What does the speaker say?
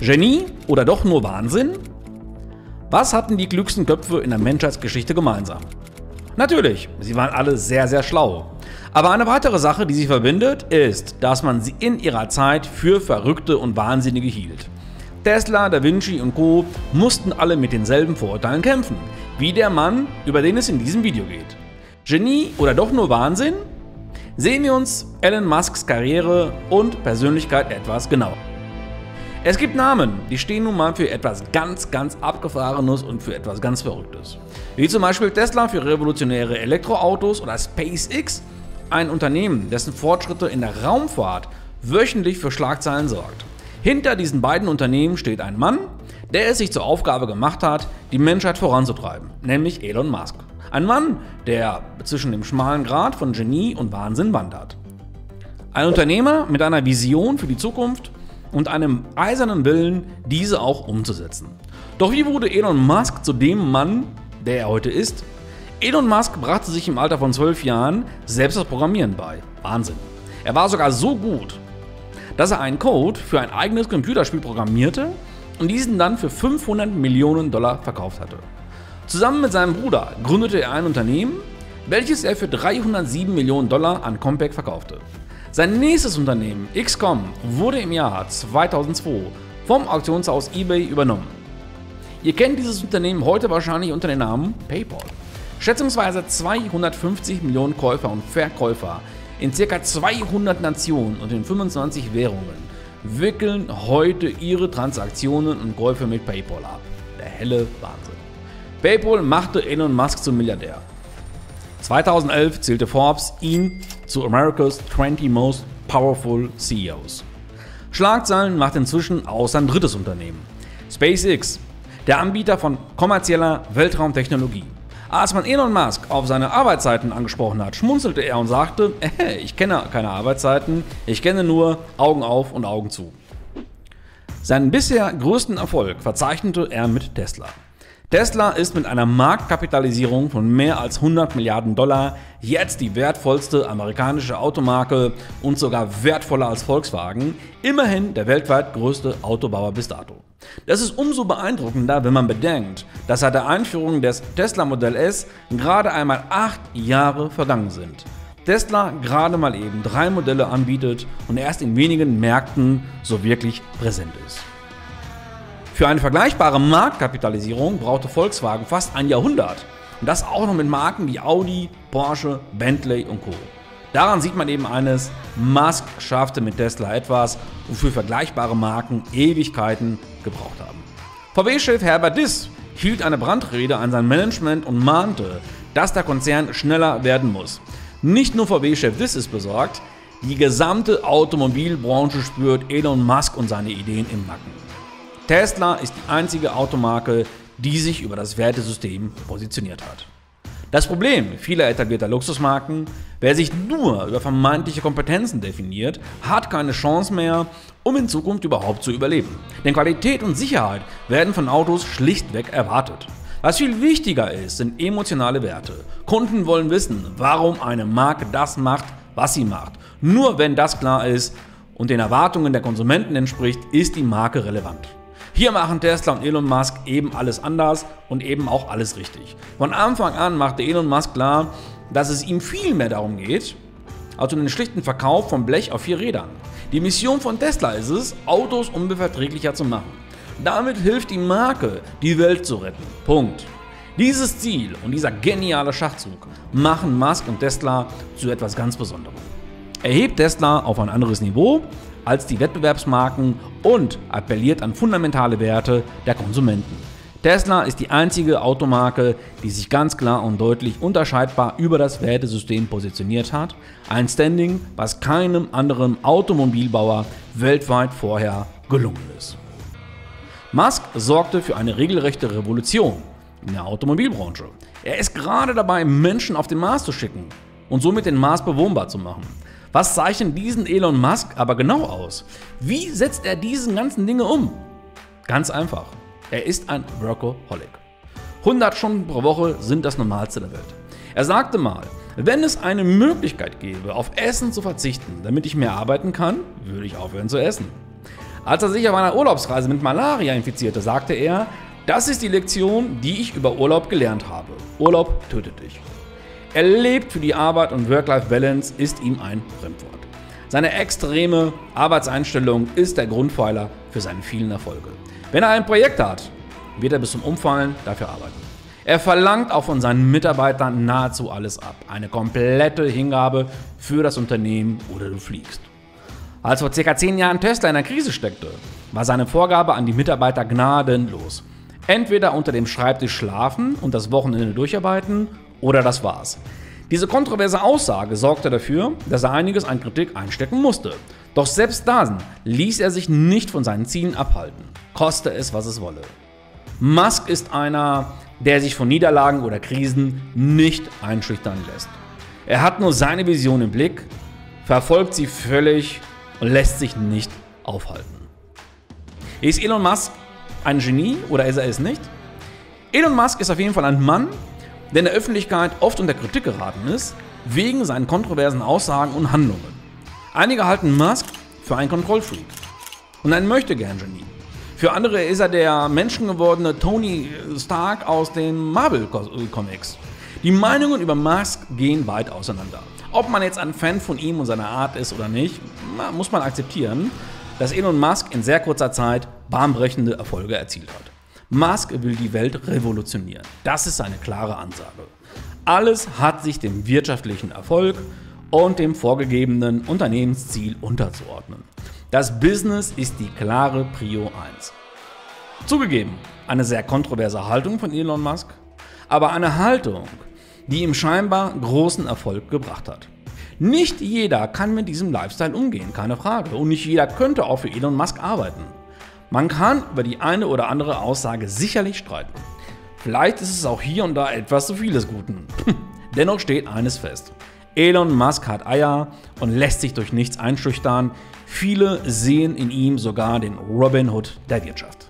Genie oder doch nur Wahnsinn? Was hatten die klügsten Köpfe in der Menschheitsgeschichte gemeinsam? Natürlich, sie waren alle sehr, sehr schlau. Aber eine weitere Sache, die sie verbindet, ist, dass man sie in ihrer Zeit für Verrückte und Wahnsinnige hielt. Tesla, Da Vinci und Co. mussten alle mit denselben Vorurteilen kämpfen, wie der Mann, über den es in diesem Video geht. Genie oder doch nur Wahnsinn? Sehen wir uns Elon Musks Karriere und Persönlichkeit etwas genauer. Es gibt Namen, die stehen nun mal für etwas ganz, ganz Abgefahrenes und für etwas ganz Verrücktes. Wie zum Beispiel Tesla für revolutionäre Elektroautos oder SpaceX, ein Unternehmen, dessen Fortschritte in der Raumfahrt wöchentlich für Schlagzeilen sorgt. Hinter diesen beiden Unternehmen steht ein Mann, der es sich zur Aufgabe gemacht hat, die Menschheit voranzutreiben, nämlich Elon Musk. Ein Mann, der zwischen dem schmalen Grad von Genie und Wahnsinn wandert. Ein Unternehmer mit einer Vision für die Zukunft und einem eisernen Willen, diese auch umzusetzen. Doch wie wurde Elon Musk zu dem Mann, der er heute ist? Elon Musk brachte sich im Alter von 12 Jahren selbst das Programmieren bei. Wahnsinn. Er war sogar so gut, dass er einen Code für ein eigenes Computerspiel programmierte und diesen dann für 500 Millionen Dollar verkauft hatte. Zusammen mit seinem Bruder gründete er ein Unternehmen, welches er für 307 Millionen Dollar an Compaq verkaufte. Sein nächstes Unternehmen, XCOM, wurde im Jahr 2002 vom Auktionshaus eBay übernommen. Ihr kennt dieses Unternehmen heute wahrscheinlich unter dem Namen PayPal. Schätzungsweise 250 Millionen Käufer und Verkäufer in ca. 200 Nationen und in 25 Währungen wickeln heute ihre Transaktionen und Käufe mit PayPal ab. Der helle Wahnsinn. PayPal machte Elon Musk zum Milliardär. 2011 zählte Forbes ihn zu America's 20 Most Powerful CEOs. Schlagzeilen macht inzwischen auch sein drittes Unternehmen, SpaceX, der Anbieter von kommerzieller Weltraumtechnologie. Als man Elon Musk auf seine Arbeitszeiten angesprochen hat, schmunzelte er und sagte, äh, ich kenne keine Arbeitszeiten, ich kenne nur Augen auf und Augen zu. Seinen bisher größten Erfolg verzeichnete er mit Tesla. Tesla ist mit einer Marktkapitalisierung von mehr als 100 Milliarden Dollar jetzt die wertvollste amerikanische Automarke und sogar wertvoller als Volkswagen, immerhin der weltweit größte Autobauer bis dato. Das ist umso beeindruckender, wenn man bedenkt, dass seit der Einführung des Tesla Modell S gerade einmal acht Jahre vergangen sind. Tesla gerade mal eben drei Modelle anbietet und erst in wenigen Märkten so wirklich präsent ist. Für eine vergleichbare Marktkapitalisierung brauchte Volkswagen fast ein Jahrhundert. Und das auch noch mit Marken wie Audi, Porsche, Bentley und Co. Daran sieht man eben eines, Musk schaffte mit Tesla etwas, wofür vergleichbare Marken Ewigkeiten gebraucht haben. VW-Chef Herbert Diss hielt eine Brandrede an sein Management und mahnte, dass der Konzern schneller werden muss. Nicht nur VW-Chef Diss ist besorgt, die gesamte Automobilbranche spürt Elon Musk und seine Ideen im Nacken. Tesla ist die einzige Automarke, die sich über das Wertesystem positioniert hat. Das Problem vieler etablierter Luxusmarken, wer sich nur über vermeintliche Kompetenzen definiert, hat keine Chance mehr, um in Zukunft überhaupt zu überleben. Denn Qualität und Sicherheit werden von Autos schlichtweg erwartet. Was viel wichtiger ist, sind emotionale Werte. Kunden wollen wissen, warum eine Marke das macht, was sie macht. Nur wenn das klar ist und den Erwartungen der Konsumenten entspricht, ist die Marke relevant. Hier machen Tesla und Elon Musk eben alles anders und eben auch alles richtig. Von Anfang an machte Elon Musk klar, dass es ihm viel mehr darum geht, als um den schlichten Verkauf von Blech auf vier Rädern. Die Mission von Tesla ist es, Autos umweltverträglicher zu machen. Damit hilft die Marke, die Welt zu retten. Punkt. Dieses Ziel und dieser geniale Schachzug machen Musk und Tesla zu etwas ganz Besonderem. Er hebt Tesla auf ein anderes Niveau als die Wettbewerbsmarken und appelliert an fundamentale Werte der Konsumenten. Tesla ist die einzige Automarke, die sich ganz klar und deutlich unterscheidbar über das Wertesystem positioniert hat. Ein Standing, was keinem anderen Automobilbauer weltweit vorher gelungen ist. Musk sorgte für eine regelrechte Revolution in der Automobilbranche. Er ist gerade dabei, Menschen auf den Mars zu schicken und somit den Mars bewohnbar zu machen. Was zeichnet diesen Elon Musk aber genau aus? Wie setzt er diesen ganzen Dinge um? Ganz einfach. Er ist ein Workaholic. 100 Stunden pro Woche sind das Normalste der Welt. Er sagte mal, wenn es eine Möglichkeit gäbe, auf Essen zu verzichten, damit ich mehr arbeiten kann, würde ich aufhören zu essen. Als er sich auf einer Urlaubsreise mit Malaria infizierte, sagte er, das ist die Lektion, die ich über Urlaub gelernt habe. Urlaub tötet dich. Er lebt für die Arbeit und Work-Life-Balance ist ihm ein Fremdwort. Seine extreme Arbeitseinstellung ist der Grundpfeiler für seine vielen Erfolge. Wenn er ein Projekt hat, wird er bis zum Umfallen dafür arbeiten. Er verlangt auch von seinen Mitarbeitern nahezu alles ab. Eine komplette Hingabe für das Unternehmen oder du fliegst. Als vor circa zehn Jahren Tesla in einer Krise steckte, war seine Vorgabe an die Mitarbeiter gnadenlos. Entweder unter dem Schreibtisch schlafen und das Wochenende durcharbeiten oder das war's. Diese kontroverse Aussage sorgte dafür, dass er einiges an Kritik einstecken musste. Doch selbst dann ließ er sich nicht von seinen Zielen abhalten, koste es, was es wolle. Musk ist einer, der sich von Niederlagen oder Krisen nicht einschüchtern lässt. Er hat nur seine Vision im Blick, verfolgt sie völlig und lässt sich nicht aufhalten. Ist Elon Musk ein Genie oder ist er es nicht? Elon Musk ist auf jeden Fall ein Mann, der in der Öffentlichkeit oft unter Kritik geraten ist, wegen seinen kontroversen Aussagen und Handlungen. Einige halten Musk für einen Kontrollfreak und einen Möchtegern-Genie. Für andere ist er der menschengewordene Tony Stark aus den Marvel-Comics. Die Meinungen über Musk gehen weit auseinander. Ob man jetzt ein Fan von ihm und seiner Art ist oder nicht, muss man akzeptieren, dass Elon Musk in sehr kurzer Zeit bahnbrechende Erfolge erzielt hat. Musk will die Welt revolutionieren. Das ist eine klare Ansage. Alles hat sich dem wirtschaftlichen Erfolg und dem vorgegebenen Unternehmensziel unterzuordnen. Das Business ist die klare Prio 1. Zugegeben, eine sehr kontroverse Haltung von Elon Musk, aber eine Haltung, die ihm scheinbar großen Erfolg gebracht hat. Nicht jeder kann mit diesem Lifestyle umgehen, keine Frage. Und nicht jeder könnte auch für Elon Musk arbeiten. Man kann über die eine oder andere Aussage sicherlich streiten. Vielleicht ist es auch hier und da etwas zu vieles Guten. Dennoch steht eines fest. Elon Musk hat Eier und lässt sich durch nichts einschüchtern. Viele sehen in ihm sogar den Robin Hood der Wirtschaft.